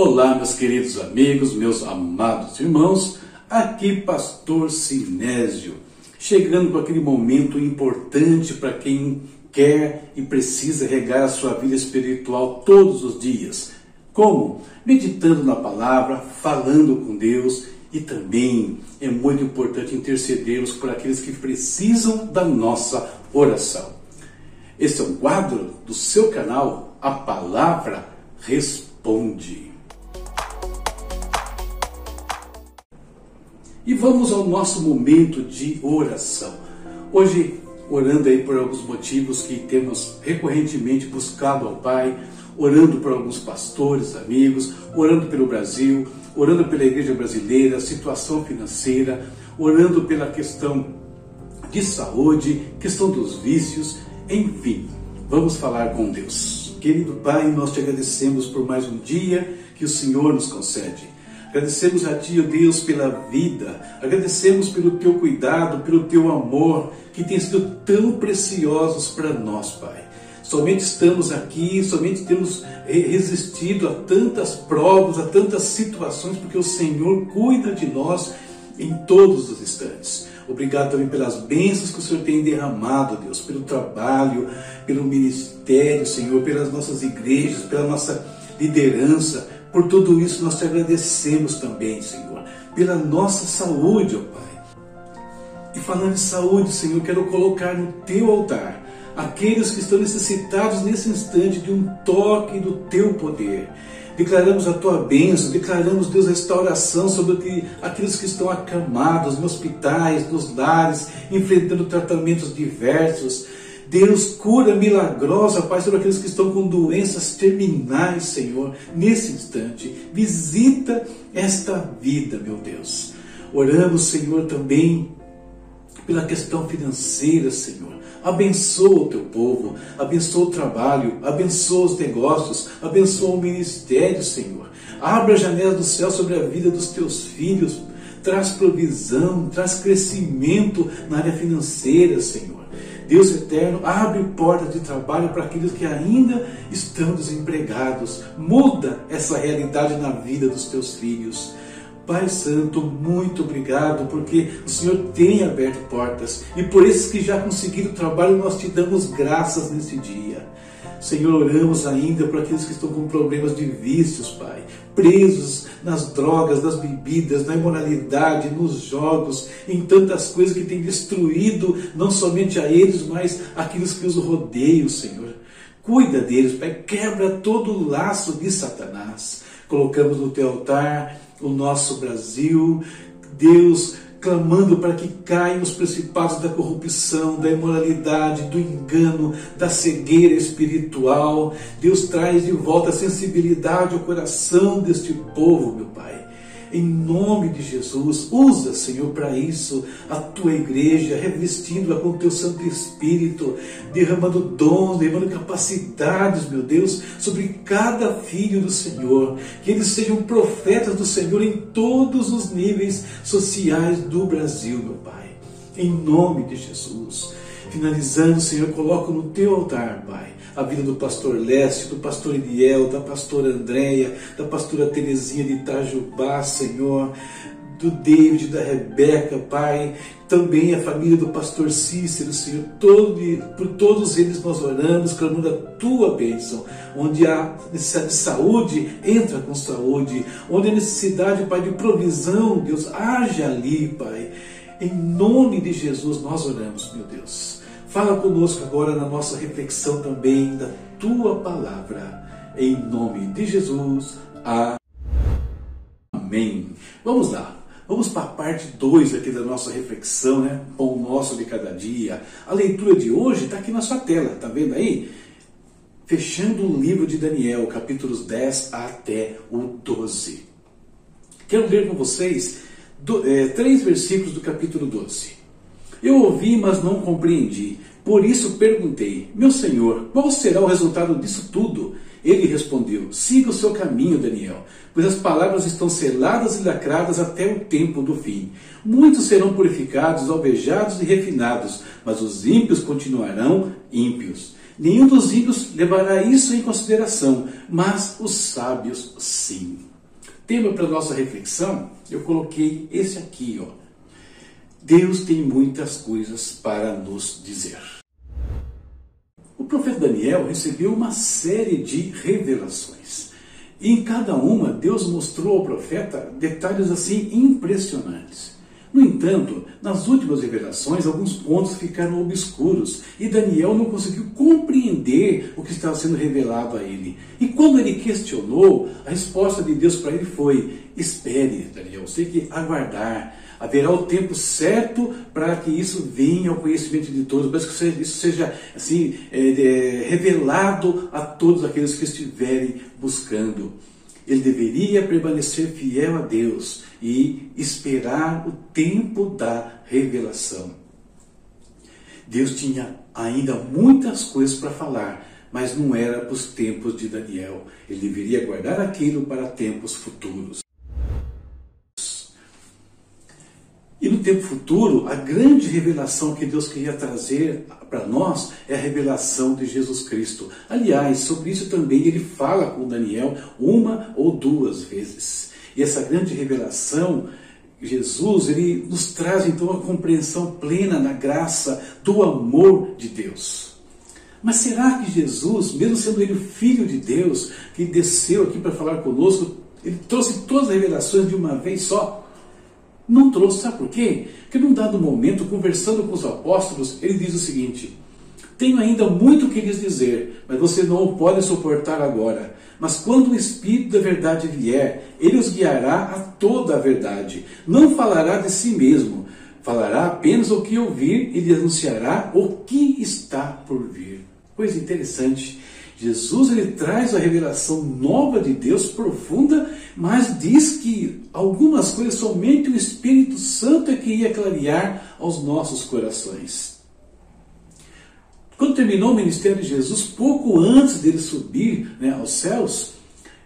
Olá, meus queridos amigos, meus amados irmãos, aqui Pastor Sinésio, chegando com aquele momento importante para quem quer e precisa regar a sua vida espiritual todos os dias. Como? Meditando na palavra, falando com Deus e também é muito importante intercedermos por aqueles que precisam da nossa oração. Esse é um quadro do seu canal, A Palavra Responde. E vamos ao nosso momento de oração. Hoje, orando aí por alguns motivos que temos recorrentemente buscado ao Pai, orando por alguns pastores, amigos, orando pelo Brasil, orando pela igreja brasileira, situação financeira, orando pela questão de saúde, questão dos vícios, enfim, vamos falar com Deus. Querido Pai, nós te agradecemos por mais um dia que o Senhor nos concede. Agradecemos a Ti, ó Deus, pela vida. Agradecemos pelo Teu cuidado, pelo Teu amor, que tem sido tão preciosos para nós, Pai. Somente estamos aqui, somente temos resistido a tantas provas, a tantas situações, porque o Senhor cuida de nós em todos os instantes. Obrigado também pelas bênçãos que o Senhor tem derramado, Deus, pelo trabalho, pelo ministério, Senhor, pelas nossas igrejas, pela nossa liderança, por tudo isso nós te agradecemos também, Senhor, pela nossa saúde, ó Pai. E falando em saúde, Senhor, quero colocar no teu altar aqueles que estão necessitados nesse instante de um toque do teu poder. Declaramos a tua bênção, declaramos, Deus, restauração sobre aqueles que estão acamados, nos hospitais, nos lares, enfrentando tratamentos diversos. Deus, cura milagrosa, Pai, sobre aqueles que estão com doenças terminais, Senhor, nesse instante. Visita esta vida, meu Deus. Oramos, Senhor, também pela questão financeira, Senhor. Abençoa o teu povo, abençoa o trabalho, abençoa os negócios, abençoa o ministério, Senhor. Abra a janela do céu sobre a vida dos teus filhos. Traz provisão, traz crescimento na área financeira, Senhor. Deus eterno, abre portas de trabalho para aqueles que ainda estão desempregados. Muda essa realidade na vida dos teus filhos. Pai Santo, muito obrigado, porque o Senhor tem aberto portas e por esses que já conseguiram trabalho, nós te damos graças nesse dia. Senhor, oramos ainda por aqueles que estão com problemas de vícios, Pai, presos nas drogas, nas bebidas, na imoralidade, nos jogos, em tantas coisas que têm destruído não somente a eles, mas aqueles que os rodeiam, Senhor. Cuida deles, Pai, quebra todo o laço de Satanás. Colocamos no teu altar o nosso Brasil, Deus, clamando para que caiam os principados da corrupção, da imoralidade, do engano, da cegueira espiritual. Deus traz de volta a sensibilidade ao coração deste povo, meu Pai. Em nome de Jesus, usa, Senhor, para isso a tua igreja, revestindo-a com o teu Santo Espírito, derramando dons, derramando capacidades, meu Deus, sobre cada filho do Senhor. Que eles sejam profetas do Senhor em todos os níveis sociais do Brasil, meu Pai. Em nome de Jesus. Finalizando, Senhor, coloco no teu altar, Pai, a vida do pastor Lécio, do pastor Iriel, da pastora Andréia, da pastora Terezinha de Itajubá, Senhor, do David, da Rebeca, Pai, também a família do pastor Cícero, Senhor, todo, por todos eles nós oramos, clamando a tua bênção, onde há necessidade de saúde, entra com saúde, onde há necessidade, Pai, de provisão, Deus, haja ali, Pai. Em nome de Jesus nós oramos, meu Deus. Fala conosco agora na nossa reflexão também da tua palavra. Em nome de Jesus. Amém. Vamos lá. Vamos para a parte 2 aqui da nossa reflexão, né? Pão nosso de cada dia. A leitura de hoje está aqui na sua tela, tá vendo aí? Fechando o livro de Daniel, capítulos 10 até o 12. Quero ler com vocês do, é, três versículos do capítulo 12. Eu ouvi, mas não compreendi. Por isso perguntei: Meu senhor, qual será o resultado disso tudo? Ele respondeu: Siga o seu caminho, Daniel, pois as palavras estão seladas e lacradas até o tempo do fim. Muitos serão purificados, alvejados e refinados, mas os ímpios continuarão ímpios. Nenhum dos ímpios levará isso em consideração, mas os sábios sim. Tema para nossa reflexão, eu coloquei esse aqui, ó. Deus tem muitas coisas para nos dizer. O profeta Daniel recebeu uma série de revelações. E em cada uma, Deus mostrou ao profeta detalhes assim impressionantes. No entanto, nas últimas revelações, alguns pontos ficaram obscuros e Daniel não conseguiu compreender o que estava sendo revelado a ele. E quando ele questionou, a resposta de Deus para ele foi: Espere, Daniel, tem que aguardar. Haverá o tempo certo para que isso venha ao conhecimento de todos, para que isso seja assim é, é, revelado a todos aqueles que estiverem buscando. Ele deveria permanecer fiel a Deus e esperar o tempo da revelação. Deus tinha ainda muitas coisas para falar, mas não era para os tempos de Daniel. Ele deveria guardar aquilo para tempos futuros. E no tempo futuro, a grande revelação que Deus queria trazer para nós é a revelação de Jesus Cristo. Aliás, sobre isso também ele fala com Daniel uma ou duas vezes. E essa grande revelação, Jesus, ele nos traz então a compreensão plena da graça, do amor de Deus. Mas será que Jesus, mesmo sendo ele o Filho de Deus, que desceu aqui para falar conosco, ele trouxe todas as revelações de uma vez só? Não trouxe, sabe por quê? Porque num dado momento, conversando com os apóstolos, ele diz o seguinte: Tenho ainda muito que lhes dizer, mas vocês não o podem suportar agora. Mas quando o Espírito da verdade vier, ele os guiará a toda a verdade. Não falará de si mesmo, falará apenas o que ouvir e lhe anunciará o que está por vir. Coisa interessante. Jesus ele traz a revelação nova de Deus profunda, mas diz que algumas coisas somente o Espírito Santo é que ia clarear aos nossos corações. Quando terminou o ministério de Jesus, pouco antes dele subir né, aos céus,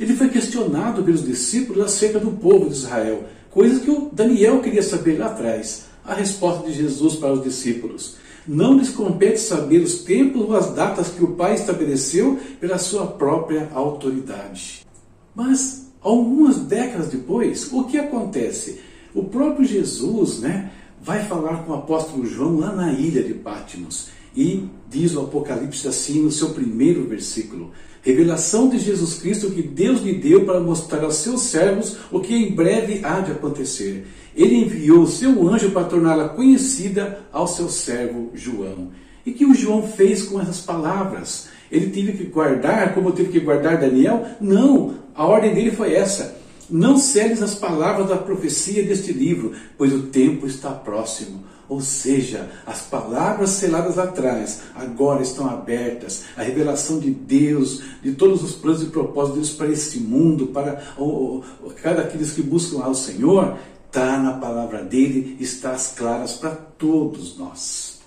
ele foi questionado pelos discípulos acerca do povo de Israel, coisa que o Daniel queria saber lá atrás. A resposta de Jesus para os discípulos. Não lhes compete saber os tempos ou as datas que o Pai estabeleceu pela sua própria autoridade. Mas, algumas décadas depois, o que acontece? O próprio Jesus né, vai falar com o apóstolo João lá na ilha de Pátimos. E diz o Apocalipse assim no seu primeiro versículo: Revelação de Jesus Cristo que Deus lhe deu para mostrar aos seus servos o que em breve há de acontecer ele enviou o seu anjo para torná-la conhecida ao seu servo João. E que o João fez com essas palavras? Ele teve que guardar, como teve que guardar Daniel? Não, a ordem dele foi essa. Não seles as palavras da profecia deste livro, pois o tempo está próximo. Ou seja, as palavras seladas atrás agora estão abertas. A revelação de Deus, de todos os planos e propósitos de Deus para este mundo, para o, o, cada aqueles que buscam ao Senhor, está na palavra dele, está às claras para todos nós.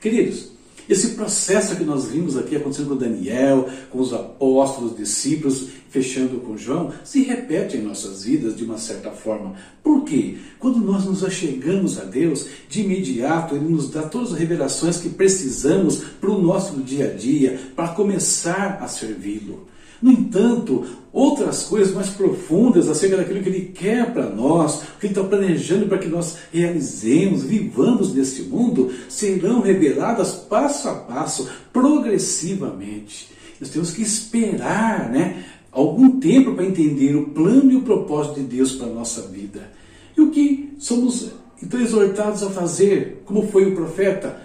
Queridos, esse processo que nós vimos aqui acontecendo com Daniel, com os apóstolos, os discípulos, fechando com João, se repete em nossas vidas de uma certa forma. Por quê? Quando nós nos achegamos a Deus, de imediato Ele nos dá todas as revelações que precisamos para o nosso dia a dia, para começar a servi-lo. No entanto, outras coisas mais profundas acerca daquilo que Ele quer para nós, o que Ele está planejando para que nós realizemos, vivamos neste mundo, serão reveladas passo a passo, progressivamente. Nós temos que esperar né, algum tempo para entender o plano e o propósito de Deus para a nossa vida. E o que somos então exortados a fazer, como foi o profeta?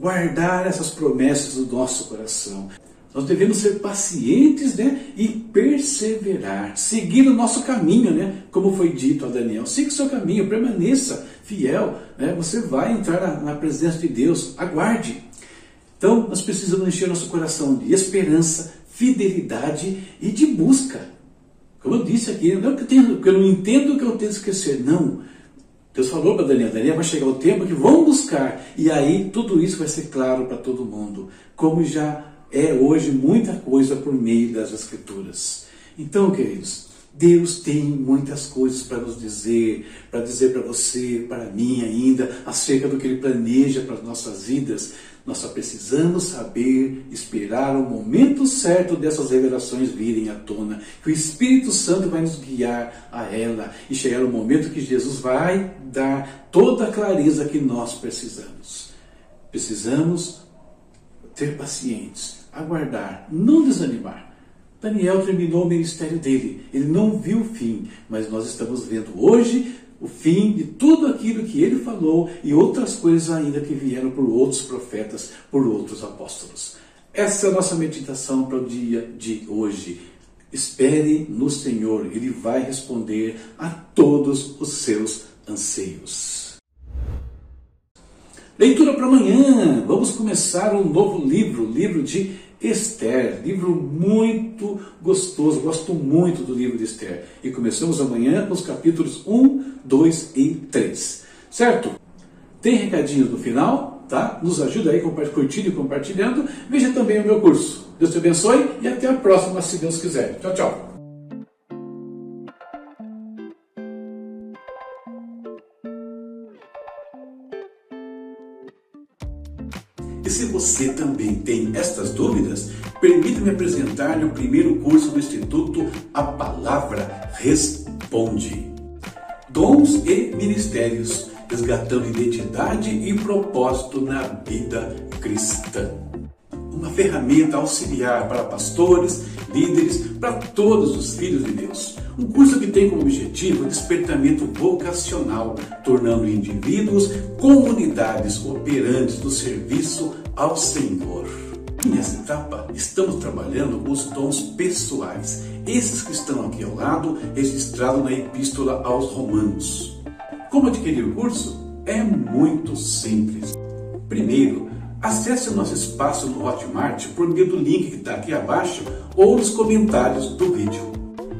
Guardar essas promessas do nosso coração. Nós devemos ser pacientes né, e perseverar, seguir o nosso caminho, né, como foi dito a Daniel. Siga o seu caminho, permaneça fiel, né, você vai entrar na, na presença de Deus, aguarde. Então, nós precisamos encher nosso coração de esperança, fidelidade e de busca. Como eu disse aqui, não é que eu, tenho, que eu não entendo o que eu tenho que esquecer, não. Deus falou para Daniel, Daniel vai chegar o tempo que vão buscar, e aí tudo isso vai ser claro para todo mundo, como já é hoje muita coisa por meio das Escrituras. Então, queridos, Deus tem muitas coisas para nos dizer, para dizer para você, para mim ainda, acerca do que Ele planeja para as nossas vidas. Nós só precisamos saber esperar o momento certo dessas revelações virem à tona, que o Espírito Santo vai nos guiar a ela e chegar o momento que Jesus vai dar toda a clareza que nós precisamos. Precisamos ter pacientes, aguardar, não desanimar. Daniel terminou o ministério dele, ele não viu o fim, mas nós estamos vendo hoje o fim de tudo aquilo que ele falou e outras coisas ainda que vieram por outros profetas, por outros apóstolos. Essa é a nossa meditação para o dia de hoje. Espere no Senhor, Ele vai responder a todos os seus anseios. Leitura para amanhã. Vamos começar um novo livro, livro de Esther, livro muito gostoso, gosto muito do livro de Esther. E começamos amanhã com os capítulos 1, 2 e 3. Certo? Tem recadinhos no final, tá? Nos ajuda aí curtindo e compartilhando. Veja também o meu curso. Deus te abençoe e até a próxima, se Deus quiser. Tchau, tchau. Se você também tem estas dúvidas, permita-me apresentar-lhe o primeiro curso do Instituto A Palavra Responde. Dons e Ministérios, resgatando identidade e propósito na vida cristã. Uma ferramenta auxiliar para pastores, líderes, para todos os filhos de Deus. Um curso que tem como objetivo o despertamento vocacional, tornando indivíduos comunidades operantes do serviço ao Senhor. nessa etapa, estamos trabalhando os dons pessoais, esses que estão aqui ao lado, registrados na Epístola aos Romanos. Como adquirir o curso? É muito simples. Primeiro, acesse o nosso espaço no Hotmart por meio do link que está aqui abaixo ou nos comentários do vídeo.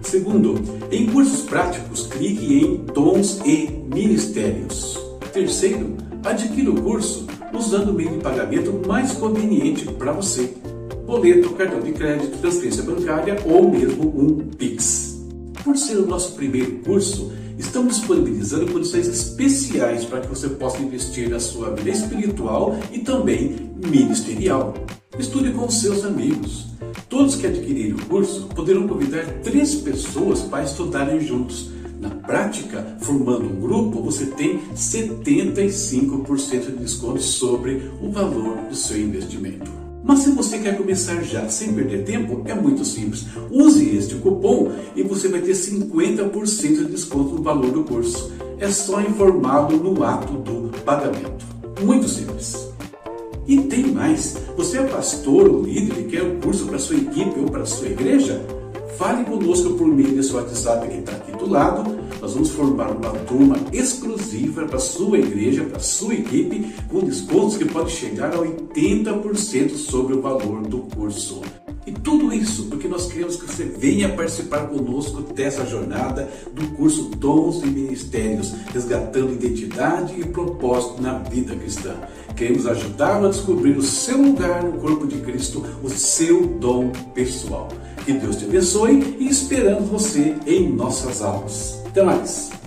Segundo, em cursos práticos, clique em Dons e Ministérios. Terceiro, adquira o curso usando o meio de pagamento mais conveniente para você. Boleto, cartão de crédito, transferência bancária ou mesmo um Pix. Por ser o nosso primeiro curso, estamos disponibilizando condições especiais para que você possa investir na sua vida espiritual e também ministerial. Estude com seus amigos. Todos que adquirirem o curso poderão convidar três pessoas para estudarem juntos na prática, formando um grupo, você tem 75% de desconto sobre o valor do seu investimento. Mas se você quer começar já sem perder tempo, é muito simples. Use este cupom e você vai ter 50% de desconto no valor do curso. É só informá-lo no ato do pagamento. Muito simples. E tem mais. Você é pastor ou líder e quer um curso para sua equipe ou para sua igreja? Fale conosco por meio desse WhatsApp que está aqui do lado. Nós vamos formar uma turma exclusiva para sua igreja, para sua equipe, com descontos que podem chegar a 80% sobre o valor do curso. E tudo isso porque nós queremos que você venha participar conosco dessa jornada do curso Dons e Ministérios, resgatando identidade e propósito na vida cristã. Queremos ajudá-lo a descobrir o seu lugar no corpo de Cristo, o seu dom pessoal. Que Deus te abençoe e esperamos você em nossas aulas. Até mais!